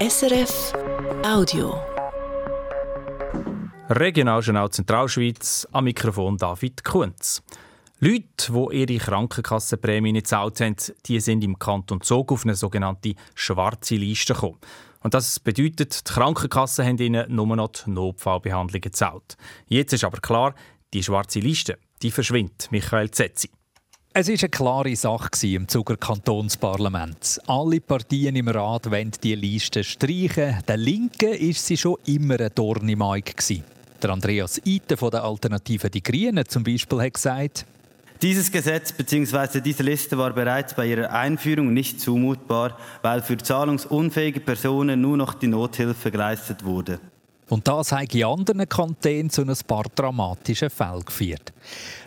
SRF Audio. Regionaljournal Zentralschweiz, am Mikrofon David Kunz. Leute, die ihre Krankenkassenprämie nicht gezahlt haben, die sind im Kanton Zug auf eine sogenannte schwarze Liste gekommen. Und das bedeutet, die Krankenkassen haben ihnen nur noch die Notfallbehandlung gezahlt. Jetzt ist aber klar, die schwarze Liste, die verschwindet. Michael Zetzi. Es war eine klare Sache im Zuger Kantonsparlament. Alle Partien im Rat wollen die Liste streichen. Der Linken ist sie schon immer ein Dorn im. Der Andreas Eiten von der Alternative Die Grünen zum Beispiel hat gesagt, dieses Gesetz bzw. diese Liste war bereits bei ihrer Einführung nicht zumutbar, weil für zahlungsunfähige Personen nur noch die Nothilfe geleistet wurde. Und das hat in anderen Kantonen zu ein paar dramatischen Fällen geführt.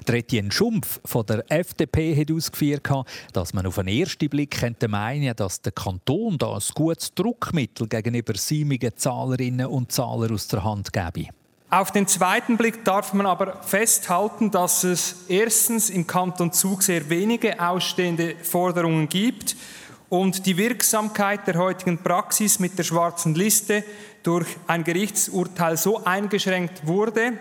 Der Etienne Schumpf von der FDP hat ausgeführt, dass man auf den ersten Blick könnte meinen, dass der Kanton da ein gutes Druckmittel gegenüber säumigen Zahlerinnen und Zahlern aus der Hand gebe. Auf den zweiten Blick darf man aber festhalten, dass es erstens im Kanton Zug sehr wenige ausstehende Forderungen gibt und die Wirksamkeit der heutigen Praxis mit der schwarzen Liste durch ein Gerichtsurteil so eingeschränkt wurde,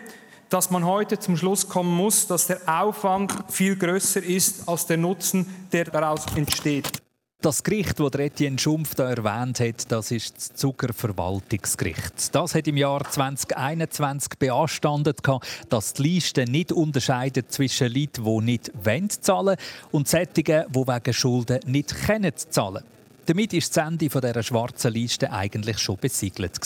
dass man heute zum Schluss kommen muss, dass der Aufwand viel größer ist als der Nutzen, der daraus entsteht. Das Gericht, das Etienne Schumpf da erwähnt hat, das ist das Zucker Verwaltungsgericht. Das hat im Jahr 2021 beanstandet, dass die Liste nicht unterscheidet zwischen Leuten, die nicht zahlen wollen und solchen, die wegen Schulden nicht können zahlen Damit ist das Ende dieser schwarzen Liste eigentlich schon besiegelt.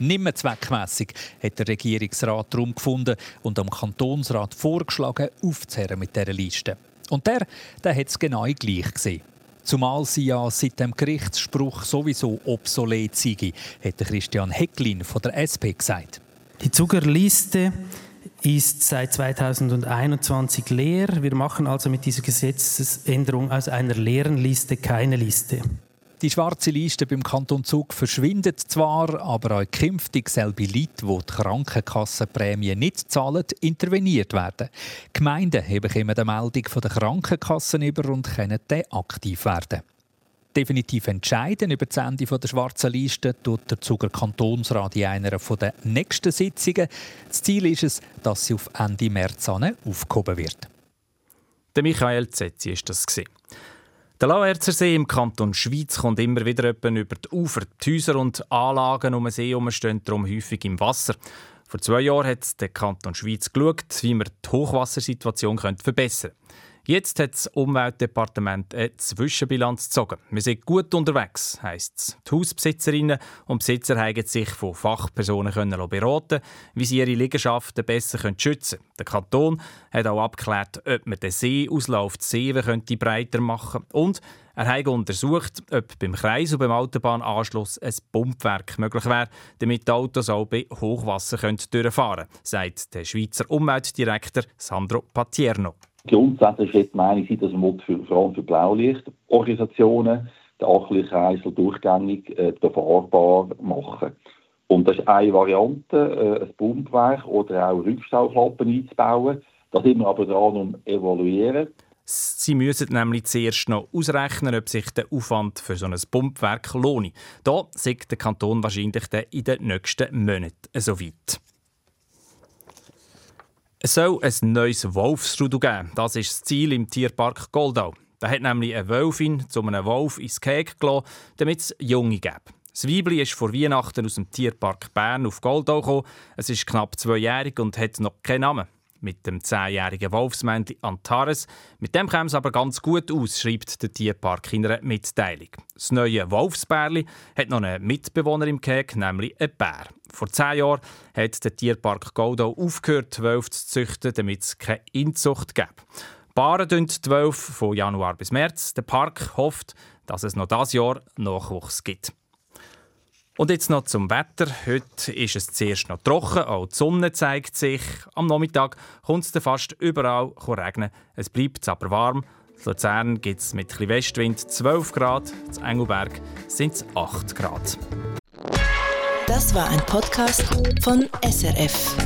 Nimmer zweckmässig hat der Regierungsrat darum gefunden und am Kantonsrat vorgeschlagen, aufzuhören mit dieser Liste. Und der, der hat es genau gleich gesehen. Zumal sie ja seit dem Gerichtsspruch sowieso obsolet sei, hat Christian Hecklin von der SP gesagt. Die Zuckerliste ist seit 2021 leer. Wir machen also mit dieser Gesetzesänderung aus einer leeren Liste keine Liste. Die schwarze Liste beim Kanton Zug verschwindet zwar, aber auch künftig soll bei Leuten, die die Krankenkassenprämie nicht zahlen, interveniert werden. Gemeinden bekommen die Meldung von der Krankenkassen über und können dann aktiv werden. Definitiv entscheiden über das Ende der schwarzen Liste tut der Zuger Kantonsrat in einer der nächsten Sitzungen. Das Ziel ist es, dass sie auf Ende März aufgehoben wird. Der Michael Zetzi ist das. Gewesen. Der Lauerzer See im Kanton Schweiz kommt immer wieder über die Ufer. Die Häuser und Anlagen um den See stehen darum häufig im Wasser. Vor zwei Jahren hat der Kanton Schweiz geschaut, wie man die Hochwassersituation verbessern könnte. Jetzt hat das Umweltdepartement eine Zwischenbilanz gezogen. Wir sind gut unterwegs, heisst es. Die Hausbesitzerinnen und Besitzer haben sich von Fachpersonen können beraten wie sie ihre Liegenschaften besser schützen können. Der Kanton hat auch abgeklärt, ob man den Seeauslauf die Seewe könnte breiter machen könnte. Und er hat untersucht, ob beim Kreis- und beim Autobahnanschluss ein Pumpwerk möglich wäre, damit die Autos auch bei Hochwasser durchfahren können, sagt der Schweizer Umweltdirektor Sandro Patierno. Grundsätzlich wird meine sein, dass man für, vor allem für Blaulichtorganisationen den Kreisel durchgängig äh, befahrbar machen. Und das ist eine Variante, äh, ein Pumpwerk oder auch Rückstauklappen einzubauen. Das sind wir aber dran um evaluieren. Sie müssen nämlich zuerst noch ausrechnen, ob sich der Aufwand für so ein Pumpwerk lohnt. Da sagt der Kanton wahrscheinlich in den nächsten Monaten so weit. Es soll ein neues Wolfsrudel geben. Das ist das Ziel im Tierpark Goldau. Da hat nämlich eine Wölfin zu einem Wolf ins Keg gelassen, damit es Junge gibt. Das Weibli ist vor Weihnachten aus dem Tierpark Bern auf Goldau gekommen. Es ist knapp zweijährig und hat noch keinen Namen mit dem zehnjährigen Wolfsmännchen Antares. Mit dem kam es aber ganz gut aus, schreibt der Tierpark in einer Mitteilung. Das neue Wolfsbärli hat noch einen Mitbewohner im Keg, nämlich einen Bär. Vor zehn Jahren hat der Tierpark Goldau aufgehört, Wölfe zu züchten, damit es keine Inzucht gibt. Paaren die Wölfe von Januar bis März. Der Park hofft, dass es noch dieses Jahr Nachwuchs gibt. Und jetzt noch zum Wetter. Heute ist es zuerst noch trocken, auch die Sonne zeigt sich. Am Nachmittag kommt es fast überall regnen. Es bleibt aber warm. In Luzern gibt es mit etwas Westwind 12 Grad, in Engelberg sind es 8 Grad. Das war ein Podcast von SRF.